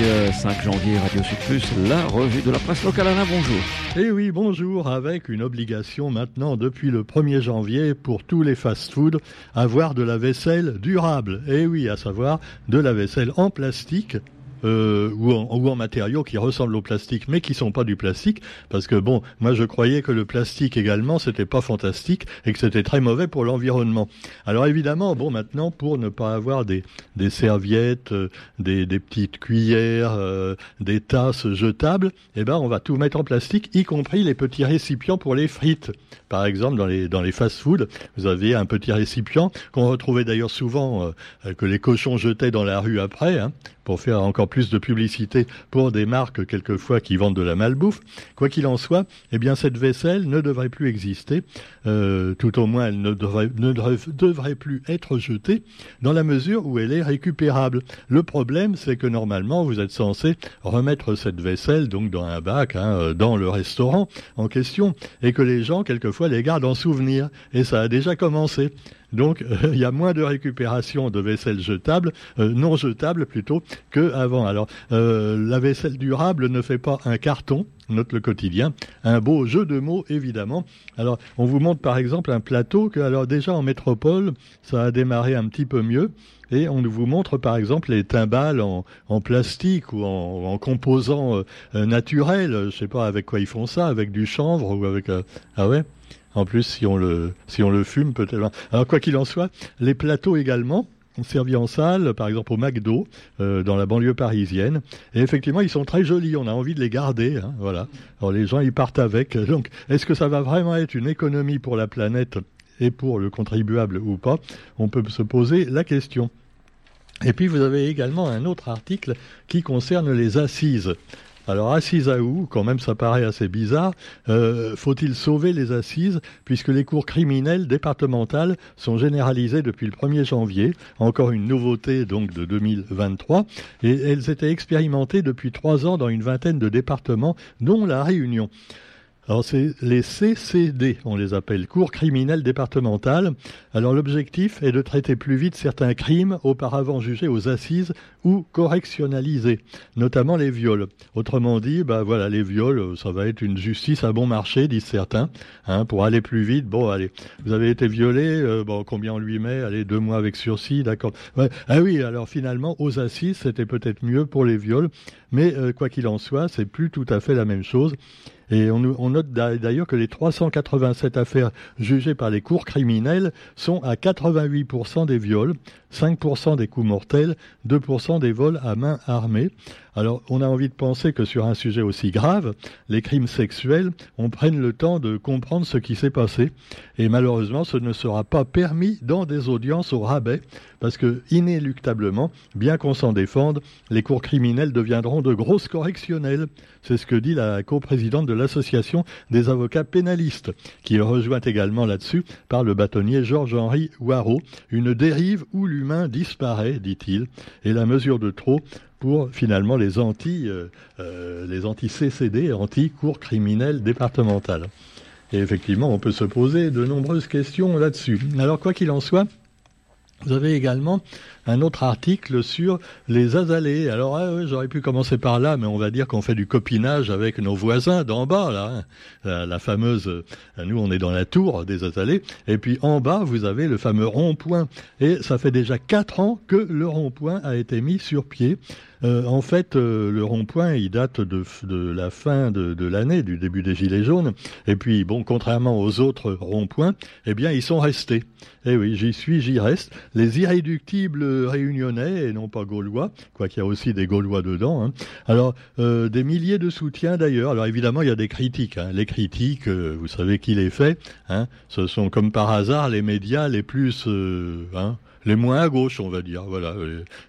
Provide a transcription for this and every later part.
5 euh, janvier, Radio Sud Plus, la revue de la presse locale. Alain, bonjour. Eh oui, bonjour, avec une obligation maintenant depuis le 1er janvier pour tous les fast-foods, avoir de la vaisselle durable. Eh oui, à savoir de la vaisselle en plastique euh, ou, en, matériaux qui ressemblent au plastique, mais qui sont pas du plastique, parce que bon, moi je croyais que le plastique également c'était pas fantastique et que c'était très mauvais pour l'environnement. Alors évidemment, bon maintenant pour ne pas avoir des, des serviettes, euh, des, petites cuillères, euh, des tasses jetables, eh ben on va tout mettre en plastique, y compris les petits récipients pour les frites. Par exemple, dans les dans les fast-foods, vous avez un petit récipient qu'on retrouvait d'ailleurs souvent que les cochons jetaient dans la rue après. Hein, pour faire encore plus de publicité pour des marques quelquefois qui vendent de la malbouffe. Quoi qu'il en soit, eh bien cette vaisselle ne devrait plus exister, euh, tout au moins elle ne devrait, plus être jetée dans la mesure où elle est récupérable. Le problème, c'est que normalement vous êtes censé remettre cette vaisselle donc dans un bac, hein, euh, dans le restaurant en question, et que les gens quelquefois les gardent en souvenir. Et ça a déjà commencé. Donc il y a moins de récupération de vaisselle jetable, euh, non jetable plutôt, qu'avant. Alors euh, la vaisselle durable ne fait pas un carton, note le quotidien, un beau jeu de mots évidemment. Alors on vous montre par exemple un plateau que alors déjà en métropole ça a démarré un petit peu mieux. Et on vous montre par exemple les timbales en, plastique ou en, en composants euh, naturels. Je sais pas avec quoi ils font ça, avec du chanvre ou avec ah ouais? En plus, si on le, si on le fume, peut-être. Alors, quoi qu'il en soit, les plateaux également, servis en salle, par exemple au McDo, euh, dans la banlieue parisienne. Et effectivement, ils sont très jolis. On a envie de les garder. Hein, voilà. Alors les gens, ils partent avec. Donc, est-ce que ça va vraiment être une économie pour la planète et pour le contribuable ou pas? On peut se poser la question. Et puis, vous avez également un autre article qui concerne les assises. Alors assises à où? Quand même ça paraît assez bizarre. Euh, faut-il sauver les assises puisque les cours criminelles départementales sont généralisées depuis le 1er janvier, encore une nouveauté donc de 2023, et elles étaient expérimentées depuis trois ans dans une vingtaine de départements, dont la Réunion. Alors c'est les CCD, on les appelle, cours criminels départementales. Alors l'objectif est de traiter plus vite certains crimes auparavant jugés aux assises ou correctionnalisés, notamment les viols. Autrement dit, bah voilà, les viols, ça va être une justice à bon marché, disent certains, hein, pour aller plus vite. Bon, allez, vous avez été violé, euh, bon, combien on lui met? Allez, deux mois avec sursis, d'accord. Ah oui, alors finalement, aux assises, c'était peut-être mieux pour les viols, mais euh, quoi qu'il en soit, c'est plus tout à fait la même chose. Et on, note d'ailleurs que les 387 affaires jugées par les cours criminels sont à 88% des viols, 5% des coups mortels, 2% des vols à main armée. Alors, on a envie de penser que sur un sujet aussi grave, les crimes sexuels, on prenne le temps de comprendre ce qui s'est passé. Et malheureusement, ce ne sera pas permis dans des audiences au rabais, parce que, inéluctablement, bien qu'on s'en défende, les cours criminels deviendront de grosses correctionnelles. C'est ce que dit la coprésidente de l'Association des avocats pénalistes, qui est rejointe également là-dessus par le bâtonnier Georges-Henri Waro. Une dérive où l'humain disparaît, dit-il, et la mesure de trop pour finalement les anti euh, euh, les anti CCD, anti cours criminels départementales. Et effectivement, on peut se poser de nombreuses questions là-dessus. Alors quoi qu'il en soit, vous avez également un autre article sur les azalées. Alors, ah, j'aurais pu commencer par là, mais on va dire qu'on fait du copinage avec nos voisins d'en bas, là. Hein. La, la, fameuse, euh, nous, on est dans la tour des azalées. Et puis, en bas, vous avez le fameux rond-point. Et ça fait déjà quatre ans que le rond-point a été mis sur pied. Euh, en fait, euh, le rond-point, il date de, la fin de, l'année, du début des Gilets jaunes. Et puis, bon, contrairement aux autres ronds-points, eh bien, ils sont restés. Eh oui, j'y suis, j'y reste. Les irréductibles réunionnais, et non pas gaulois, quoi qu'il y a aussi des gaulois dedans. Hein. Alors, euh, des milliers de soutiens d'ailleurs. Alors, évidemment, il y a des critiques. Hein. Les critiques, vous savez qui les fait. Hein. Ce sont, comme par hasard, les médias les plus... les moins à gauche, on va dire. Voilà.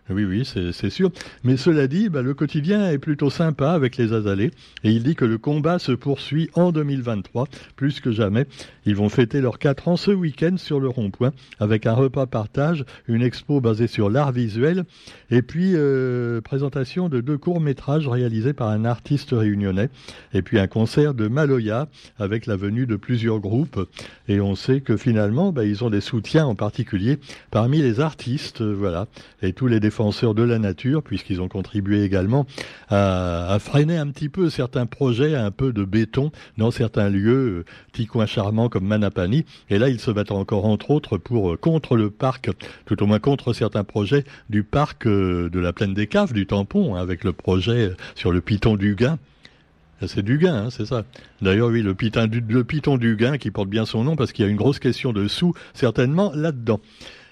Oui, oui, c'est sûr. Mais cela dit, bah, le quotidien est plutôt sympa avec les Azalées et il dit que le combat se poursuit en 2023 plus que jamais. Ils vont fêter leurs quatre ans ce week-end sur le rond-point avec un repas partage, une expo basée sur l'art visuel et puis euh, présentation de deux courts métrages réalisés par un artiste réunionnais et puis un concert de Maloya avec la venue de plusieurs groupes et on sait que finalement, bah, ils ont des soutiens en particulier parmi les artistes, voilà, et tous les défenseurs de la nature, puisqu'ils ont contribué également à, freiner un petit peu certains projets, un peu de béton dans certains lieux, petits coins charmants comme Manapani. Et là, ils se battent encore entre autres pour contre le parc, tout au moins contre certains projets du parc de la plaine des Caves, du tampon, hein, avec le projet sur le piton du Gain. C'est du gain, hein, c'est ça. D'ailleurs, oui, le piton, le piton qui porte bien son nom parce qu'il y a une grosse question de sous, certainement, là-dedans.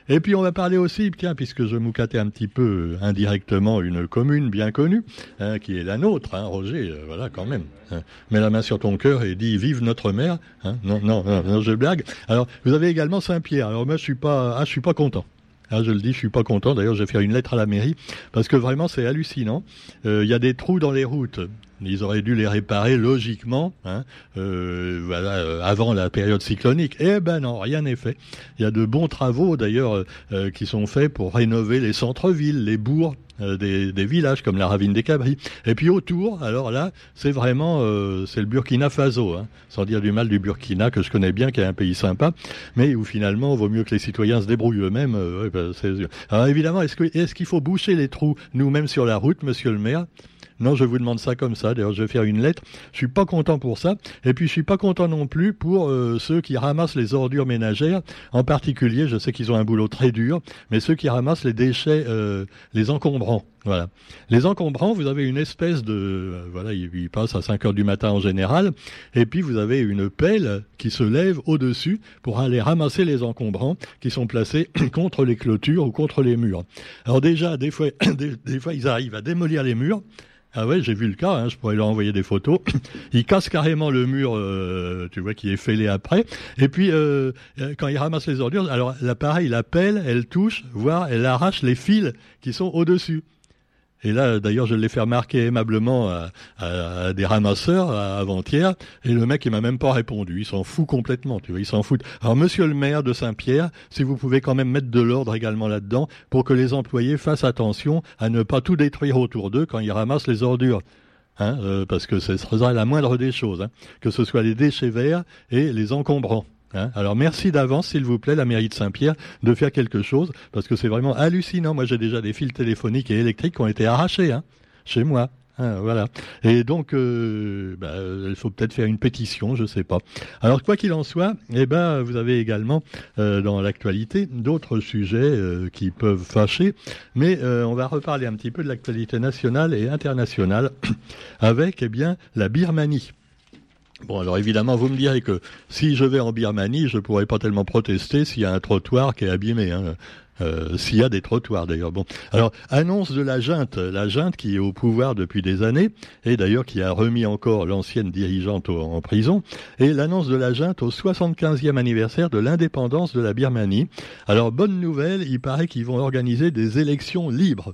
Et puis on va parler aussi, tiens, puisque je moucatais un petit peu euh, indirectement une commune bien connue, hein, qui est la nôtre, hein, Roger, euh, voilà quand même. Hein. Mets la main sur ton cœur et dis vive notre mère. Hein. Non, non, non, je blague. Alors vous avez également Saint-Pierre. Alors moi je suis pas, ah, je suis pas content. Ah, je le dis, je suis pas content. D'ailleurs, je vais faire une lettre à la mairie parce que vraiment, c'est hallucinant. Euh, il y a des trous dans les routes. Ils auraient dû les réparer logiquement, hein, euh, voilà, euh, avant la période cyclonique. Eh ben non, rien n'est fait. Il y a de bons travaux d'ailleurs euh, qui sont faits pour rénover les centres-villes, les bourgs. Des, des, villages comme la ravine des Cabris. Et puis autour, alors là, c'est vraiment c'est le Burkina Faso, hein, sans dire du mal du Burkina que je connais bien, qui est un pays sympa, mais où finalement, vaut mieux que les citoyens se débrouillent eux-mêmes. Ben, alors évidemment, est-ce qu'il est faut boucher les trous nous-mêmes sur la route, Monsieur le Maire? Non, je vous demande ça comme ça. D'ailleurs, je vais faire une lettre. Je suis pas content pour ça. Et puis, je suis pas content non plus pour euh, ceux qui ramassent les ordures ménagères. En particulier, je sais qu'ils ont un boulot très dur, mais ceux qui ramassent les déchets, euh, les encombrants. Voilà. Les encombrants, vous avez une espèce de... Euh, voilà, ils passent à 5 heures du matin en général, et puis vous avez une pelle qui se lève au-dessus pour aller ramasser les encombrants qui sont placés contre les clôtures ou contre les murs. Alors déjà, des fois, des fois ils arrivent à démolir les murs, ah ouais, j'ai vu le cas, hein, je pourrais leur envoyer des photos. il casse carrément le mur, euh, tu vois, qui est fêlé après. Et puis, euh, euh, quand il ramasse les ordures, alors l'appareil, il appelle, elle touche, voire elle arrache les fils qui sont au-dessus. Et là, d'ailleurs, je l'ai fait remarquer aimablement à, des ramasseurs avant-hier, et le mec, il m'a même pas répondu. Il s'en fout complètement, tu vois, il s'en fout. Alors, monsieur le maire de Saint-Pierre, si vous pouvez quand même mettre de l'ordre également là-dedans, pour que les employés fassent attention à ne pas tout détruire autour d'eux quand ils ramassent les ordures. Hein, euh, parce que ce sera la moindre des choses, hein, que ce soit les déchets verts et les encombrants. Hein? Alors merci d'avance, s'il vous plaît, la mairie de Saint-Pierre, de faire quelque chose, parce que c'est vraiment hallucinant. Moi, j'ai déjà des fils téléphoniques et électriques qui ont été arrachés hein, chez moi. Hein, voilà. Et donc, euh, bah, il faut peut-être faire une pétition, je sais pas. Alors, quoi qu'il en soit, eh ben, vous avez également euh, dans l'actualité d'autres sujets euh, qui peuvent fâcher, mais on va reparler un petit peu de l'actualité nationale et internationale avec, eh bien, la Birmanie. Bon, alors évidemment, vous me direz que si je vais en Birmanie, je pourrais pas tellement protester s'il y a un trottoir qui est abîmé. Hein. Euh, s'il y a des trottoirs d'ailleurs. Bon, alors annonce de la junte, la junte qui est au pouvoir depuis des années et d'ailleurs qui a remis encore l'ancienne dirigeante en prison et l'annonce de la junte au 75e anniversaire de l'indépendance de la Birmanie. Alors bonne nouvelle, il paraît qu'ils vont organiser des élections libres.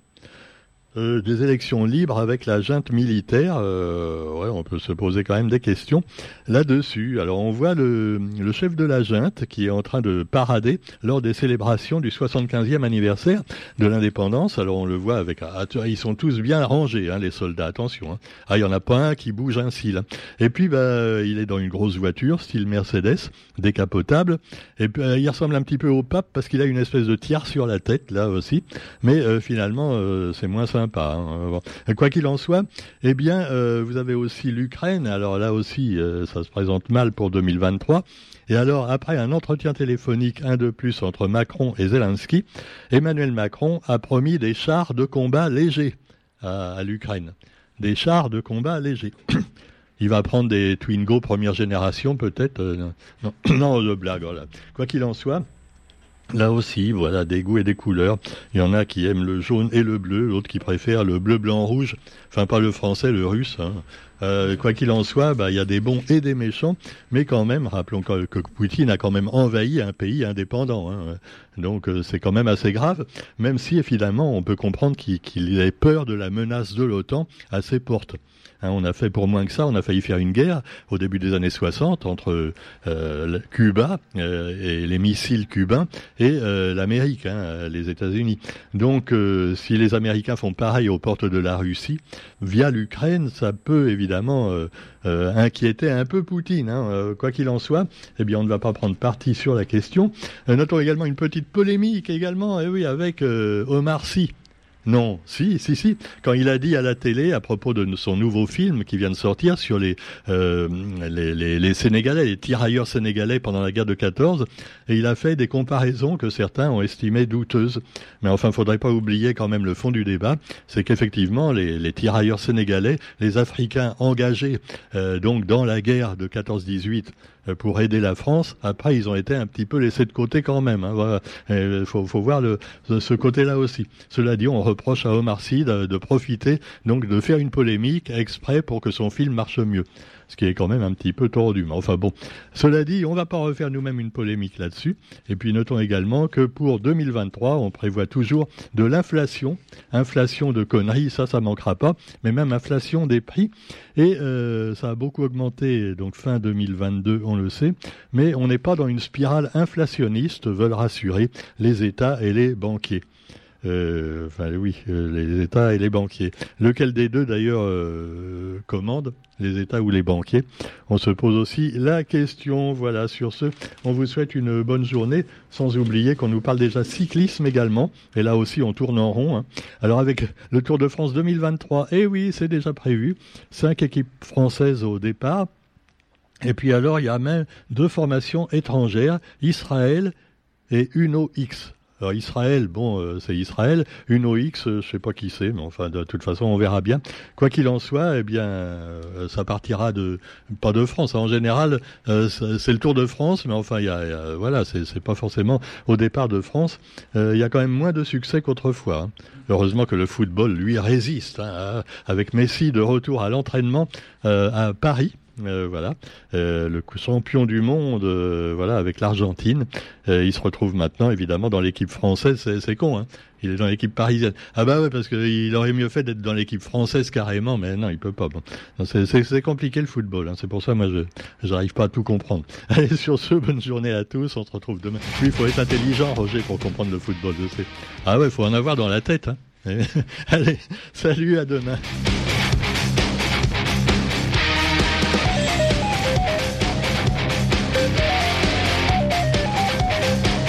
Euh, des élections libres avec la junte militaire, euh, ouais, on peut se poser quand même des questions là-dessus. Alors on voit le, le, chef de la junte qui est en train de parader lors des célébrations du 75e anniversaire de l'indépendance. Alors on le voit avec, ah, ils sont tous bien rangés, hein, les soldats. Attention, hein. ah il y en a pas un qui bouge ainsi là. Et puis bah il est dans une grosse voiture style Mercedes, décapotable. Et puis euh, il ressemble un petit peu au pape parce qu'il a une espèce de tiare sur la tête là aussi. Mais finalement c'est moins simple pas. Hein. Quoi qu'il en soit, eh bien, euh, vous avez aussi l'Ukraine. Alors là aussi, euh, ça se présente mal pour 2023. Et alors, après un entretien téléphonique, un de plus entre Macron et Zelensky, Emmanuel Macron a promis des chars de combat légers à, l'Ukraine. Des chars de combat légers. Il va prendre des Twingo première génération, peut-être. Euh, non, de blague. Quoi qu'il en soit, Là aussi, voilà, des goûts et des couleurs. Il y en a qui aiment le jaune et le bleu, l'autre qui préfère le bleu, blanc, rouge. Enfin, pas le français, le russe. Hein. Euh, quoi qu'il en soit, bah, il y a des bons et des méchants, mais quand même, rappelons que, Poutine a quand même envahi un pays indépendant. Hein. Donc euh, c'est quand même assez grave, même si finalement on peut comprendre qu'il ait peur de la menace de l'OTAN à ses portes. Hein, on a fait pour moins que ça, on a failli faire une guerre au début des années 60 entre euh, Cuba et les missiles cubains et l'Amérique, hein, les États-Unis. Donc si les Américains font pareil aux portes de la Russie, via l'Ukraine, ça peut évidemment évidemment inquiéter un peu Poutine. Hein. quoi qu'il en soit, eh bien, on ne va pas prendre parti sur la question. notons également une petite polémique également, eh oui, avec Omar Sy. Non, si, si, si. Quand il a dit à la télé à propos de son nouveau film qui vient de sortir sur les, euh, les, les, Sénégalais, les tirailleurs sénégalais pendant la guerre de 14, et il a fait des comparaisons que certains ont estimées douteuses. Mais enfin, faudrait pas oublier quand même le fond du débat, c'est qu'effectivement, les, les, tirailleurs sénégalais, les Africains engagés euh, donc dans la guerre de 14-18 euh, pour aider la France. Après, ils ont été un petit peu laissés de côté quand même. Il hein. voilà. faut, faut, voir ce côté-là aussi. Cela dit, on reproche à Omar Sy de, profiter, donc de faire une polémique exprès pour que son film marche mieux ce qui est quand même un petit peu tordu. Mais enfin bon, cela dit, on ne va pas refaire nous-mêmes une polémique là-dessus. Et puis notons également que pour 2023, on prévoit toujours de l'inflation, inflation de conneries, ça, ça manquera pas, mais même inflation des prix. Et euh, ça a beaucoup augmenté, donc fin 2022, on le sait, mais on n'est pas dans une spirale inflationniste, veulent rassurer les États et les banquiers. Euh, enfin oui, euh, les États et les banquiers. Lequel des deux d'ailleurs euh, commande, les États ou les banquiers? On se pose aussi la question. Voilà, sur ce, on vous souhaite une bonne journée, sans oublier qu'on nous parle déjà cyclisme également. Et là aussi, on tourne en rond. Hein. Alors avec le Tour de France 2023, eh oui, c'est déjà prévu. Cinq équipes françaises au départ. Et puis alors, il y a même deux formations étrangères, Israël et Uno X. Alors Israël, bon, euh, c'est Israël. Une OX, euh, je sais pas qui c'est, mais enfin, de toute façon, on verra bien. Quoi qu'il en soit, eh bien, euh, ça partira de pas de France. En général, c'est le Tour de France, mais enfin, il y a, voilà, c'est pas forcément au départ de France. Il y a quand même moins de succès qu'autrefois. Hein. Heureusement que le football lui résiste, hein, avec Messi de retour à l'entraînement à Paris. Euh, voilà, euh, le champion du monde, euh, voilà, avec l'Argentine. il se retrouve maintenant, évidemment, dans l'équipe française. C'est con, hein il est dans l'équipe parisienne. Ah bah ouais, parce qu'il aurait mieux fait d'être dans l'équipe française carrément, mais non, il peut pas. Bon. C'est compliqué le football, hein. c'est pour ça moi je j'arrive pas à tout comprendre. Allez, sur ce, bonne journée à tous, on se retrouve demain. Oui, il faut être intelligent, Roger, pour comprendre le football, je sais. Ah ouais, faut en avoir dans la tête. Hein. Allez, salut, à demain.